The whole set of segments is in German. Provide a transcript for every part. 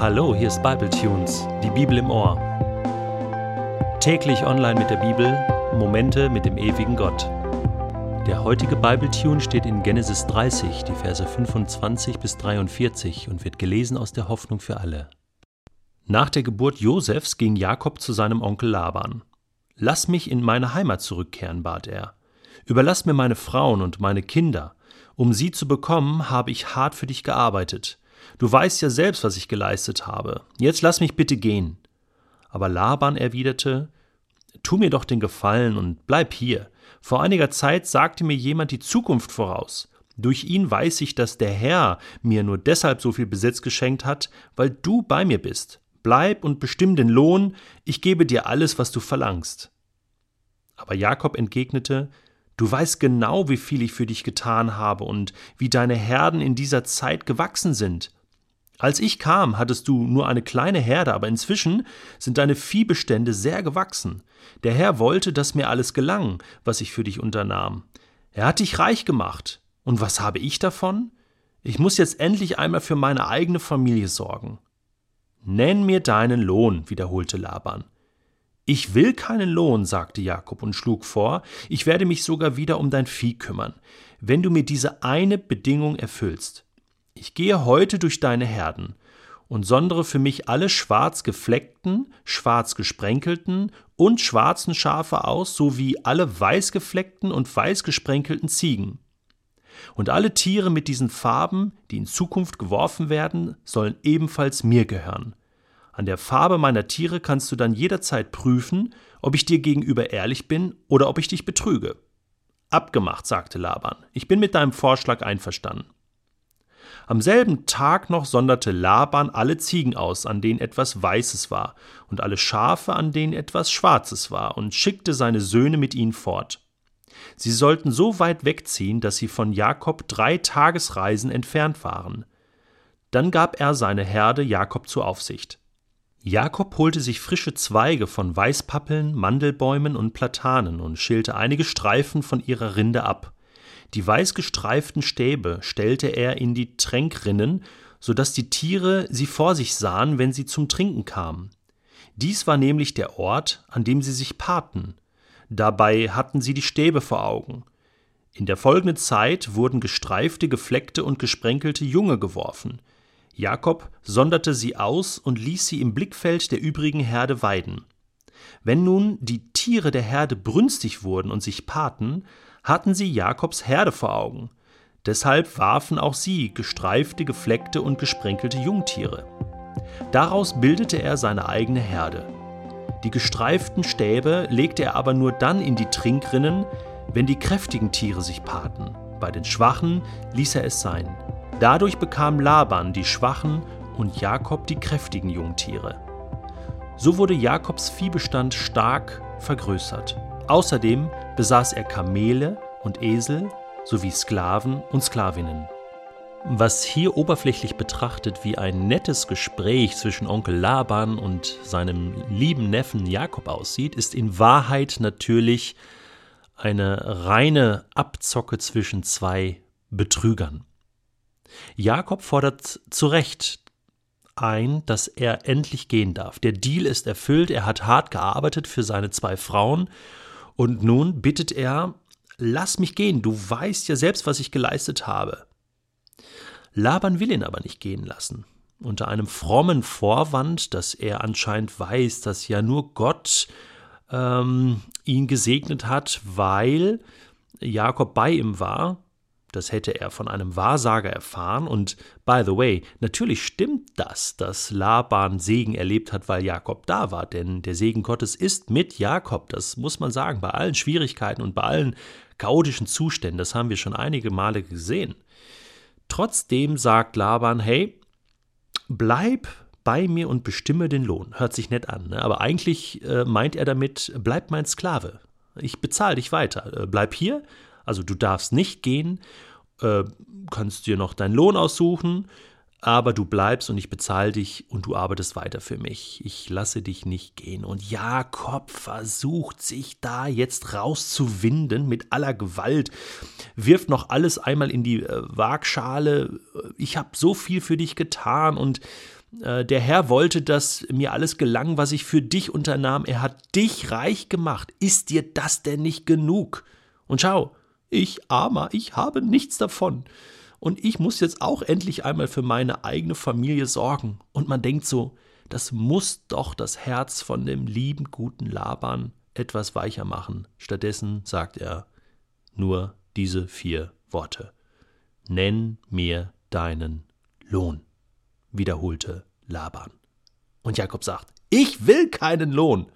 Hallo, hier ist Bible Tunes, die Bibel im Ohr. Täglich online mit der Bibel, Momente mit dem ewigen Gott. Der heutige Bible Tune steht in Genesis 30, die Verse 25 bis 43 und wird gelesen aus der Hoffnung für alle. Nach der Geburt Josefs ging Jakob zu seinem Onkel Laban. Lass mich in meine Heimat zurückkehren, bat er. Überlass mir meine Frauen und meine Kinder. Um sie zu bekommen, habe ich hart für dich gearbeitet. Du weißt ja selbst, was ich geleistet habe. Jetzt lass mich bitte gehen. Aber Laban erwiderte, Tu mir doch den Gefallen und bleib hier. Vor einiger Zeit sagte mir jemand die Zukunft voraus. Durch ihn weiß ich, dass der Herr mir nur deshalb so viel Besitz geschenkt hat, weil du bei mir bist. Bleib und bestimm den Lohn, ich gebe dir alles, was du verlangst. Aber Jakob entgegnete, Du weißt genau, wie viel ich für dich getan habe und wie deine Herden in dieser Zeit gewachsen sind. Als ich kam, hattest du nur eine kleine Herde, aber inzwischen sind deine Viehbestände sehr gewachsen. Der Herr wollte, dass mir alles gelang, was ich für dich unternahm. Er hat dich reich gemacht. Und was habe ich davon? Ich muss jetzt endlich einmal für meine eigene Familie sorgen. Nenn mir deinen Lohn, wiederholte Laban. Ich will keinen Lohn, sagte Jakob und schlug vor, ich werde mich sogar wieder um dein Vieh kümmern, wenn du mir diese eine Bedingung erfüllst. Ich gehe heute durch deine Herden und sondere für mich alle schwarz gefleckten, schwarz gesprenkelten und schwarzen Schafe aus, sowie alle weiß gefleckten und weiß gesprenkelten Ziegen. Und alle Tiere mit diesen Farben, die in Zukunft geworfen werden, sollen ebenfalls mir gehören. An der Farbe meiner Tiere kannst du dann jederzeit prüfen, ob ich dir gegenüber ehrlich bin oder ob ich dich betrüge. Abgemacht, sagte Laban. Ich bin mit deinem Vorschlag einverstanden. Am selben Tag noch sonderte Laban alle Ziegen aus, an denen etwas Weißes war, und alle Schafe, an denen etwas Schwarzes war, und schickte seine Söhne mit ihnen fort. Sie sollten so weit wegziehen, dass sie von Jakob drei Tagesreisen entfernt waren. Dann gab er seine Herde Jakob zur Aufsicht. Jakob holte sich frische Zweige von Weißpappeln, Mandelbäumen und Platanen und schälte einige Streifen von ihrer Rinde ab. Die weißgestreiften Stäbe stellte er in die Tränkrinnen, so dass die Tiere sie vor sich sahen, wenn sie zum Trinken kamen. Dies war nämlich der Ort, an dem sie sich paarten. Dabei hatten sie die Stäbe vor Augen. In der folgenden Zeit wurden gestreifte, gefleckte und gesprenkelte Junge geworfen. Jakob sonderte sie aus und ließ sie im Blickfeld der übrigen Herde weiden. Wenn nun die Tiere der Herde brünstig wurden und sich paarten, hatten sie Jakobs Herde vor Augen. Deshalb warfen auch sie gestreifte, gefleckte und gesprenkelte Jungtiere. Daraus bildete er seine eigene Herde. Die gestreiften Stäbe legte er aber nur dann in die Trinkrinnen, wenn die kräftigen Tiere sich paarten. Bei den schwachen ließ er es sein. Dadurch bekam Laban die schwachen und Jakob die kräftigen Jungtiere. So wurde Jakobs Viehbestand stark vergrößert. Außerdem besaß er Kamele und Esel sowie Sklaven und Sklavinnen. Was hier oberflächlich betrachtet wie ein nettes Gespräch zwischen Onkel Laban und seinem lieben Neffen Jakob aussieht, ist in Wahrheit natürlich eine reine Abzocke zwischen zwei Betrügern. Jakob fordert zu Recht ein, dass er endlich gehen darf. Der Deal ist erfüllt, er hat hart gearbeitet für seine zwei Frauen und nun bittet er, lass mich gehen, du weißt ja selbst, was ich geleistet habe. Laban will ihn aber nicht gehen lassen. Unter einem frommen Vorwand, dass er anscheinend weiß, dass ja nur Gott ähm, ihn gesegnet hat, weil Jakob bei ihm war, das hätte er von einem Wahrsager erfahren. Und by the way, natürlich stimmt das, dass Laban Segen erlebt hat, weil Jakob da war. Denn der Segen Gottes ist mit Jakob. Das muss man sagen, bei allen Schwierigkeiten und bei allen chaotischen Zuständen. Das haben wir schon einige Male gesehen. Trotzdem sagt Laban, hey, bleib bei mir und bestimme den Lohn. Hört sich nett an, ne? aber eigentlich äh, meint er damit, bleib mein Sklave. Ich bezahle dich weiter. Äh, bleib hier also du darfst nicht gehen, äh, kannst dir noch deinen Lohn aussuchen, aber du bleibst und ich bezahle dich und du arbeitest weiter für mich. Ich lasse dich nicht gehen. Und Jakob versucht sich da jetzt rauszuwinden mit aller Gewalt, wirft noch alles einmal in die äh, Waagschale. Ich habe so viel für dich getan und äh, der Herr wollte, dass mir alles gelang, was ich für dich unternahm. Er hat dich reich gemacht. Ist dir das denn nicht genug? Und schau, ich, armer, ich habe nichts davon. Und ich muss jetzt auch endlich einmal für meine eigene Familie sorgen. Und man denkt so, das muss doch das Herz von dem lieben, guten Laban etwas weicher machen. Stattdessen sagt er nur diese vier Worte. Nenn mir deinen Lohn, wiederholte Laban. Und Jakob sagt, ich will keinen Lohn.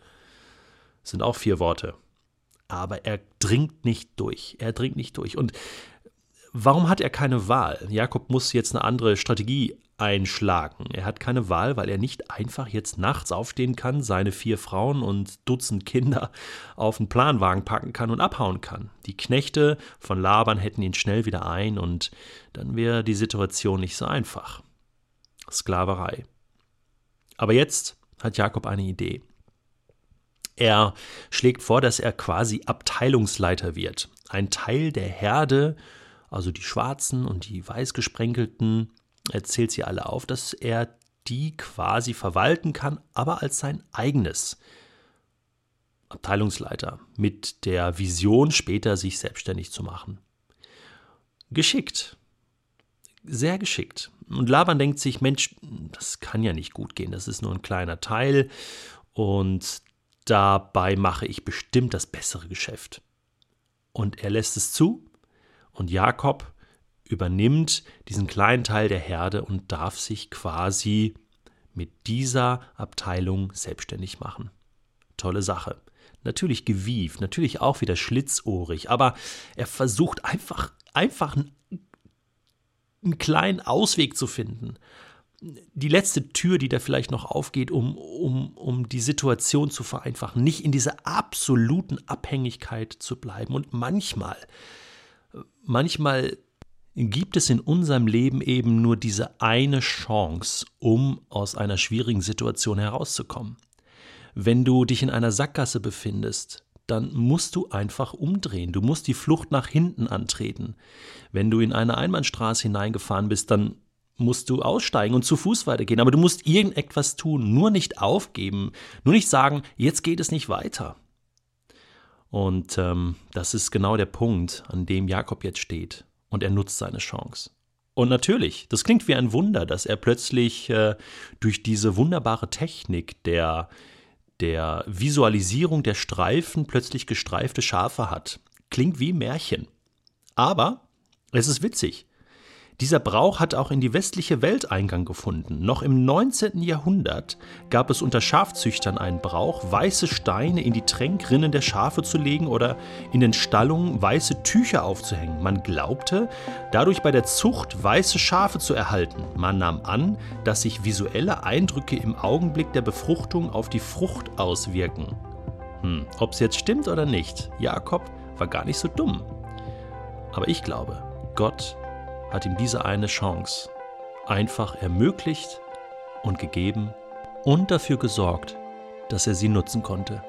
Das sind auch vier Worte. Aber er dringt nicht durch. Er dringt nicht durch. Und warum hat er keine Wahl? Jakob muss jetzt eine andere Strategie einschlagen. Er hat keine Wahl, weil er nicht einfach jetzt nachts aufstehen kann, seine vier Frauen und Dutzend Kinder auf den Planwagen packen kann und abhauen kann. Die Knechte von Laban hätten ihn schnell wieder ein und dann wäre die Situation nicht so einfach. Sklaverei. Aber jetzt hat Jakob eine Idee. Er schlägt vor, dass er quasi Abteilungsleiter wird. Ein Teil der Herde, also die Schwarzen und die Weißgesprenkelten, er zählt sie alle auf, dass er die quasi verwalten kann, aber als sein eigenes. Abteilungsleiter mit der Vision, später sich selbstständig zu machen. Geschickt. Sehr geschickt. Und Laban denkt sich, Mensch, das kann ja nicht gut gehen, das ist nur ein kleiner Teil und dabei mache ich bestimmt das bessere Geschäft. Und er lässt es zu und Jakob übernimmt diesen kleinen Teil der Herde und darf sich quasi mit dieser Abteilung selbstständig machen. Tolle Sache. Natürlich gewieft, natürlich auch wieder schlitzohrig, aber er versucht einfach, einfach einen kleinen Ausweg zu finden. Die letzte Tür, die da vielleicht noch aufgeht, um, um, um die Situation zu vereinfachen, nicht in dieser absoluten Abhängigkeit zu bleiben. Und manchmal, manchmal gibt es in unserem Leben eben nur diese eine Chance, um aus einer schwierigen Situation herauszukommen. Wenn du dich in einer Sackgasse befindest, dann musst du einfach umdrehen. Du musst die Flucht nach hinten antreten. Wenn du in eine Einbahnstraße hineingefahren bist, dann musst du aussteigen und zu Fuß weitergehen. Aber du musst irgendetwas tun, nur nicht aufgeben, nur nicht sagen, jetzt geht es nicht weiter. Und ähm, das ist genau der Punkt, an dem Jakob jetzt steht und er nutzt seine Chance. Und natürlich, das klingt wie ein Wunder, dass er plötzlich äh, durch diese wunderbare Technik der, der Visualisierung der Streifen plötzlich gestreifte Schafe hat. Klingt wie Märchen. Aber es ist witzig. Dieser Brauch hat auch in die westliche Welt Eingang gefunden. Noch im 19. Jahrhundert gab es unter Schafzüchtern einen Brauch, weiße Steine in die Tränkrinnen der Schafe zu legen oder in den Stallungen weiße Tücher aufzuhängen. Man glaubte, dadurch bei der Zucht weiße Schafe zu erhalten. Man nahm an, dass sich visuelle Eindrücke im Augenblick der Befruchtung auf die Frucht auswirken. Hm, ob es jetzt stimmt oder nicht, Jakob war gar nicht so dumm. Aber ich glaube, Gott hat ihm diese eine Chance einfach ermöglicht und gegeben und dafür gesorgt, dass er sie nutzen konnte.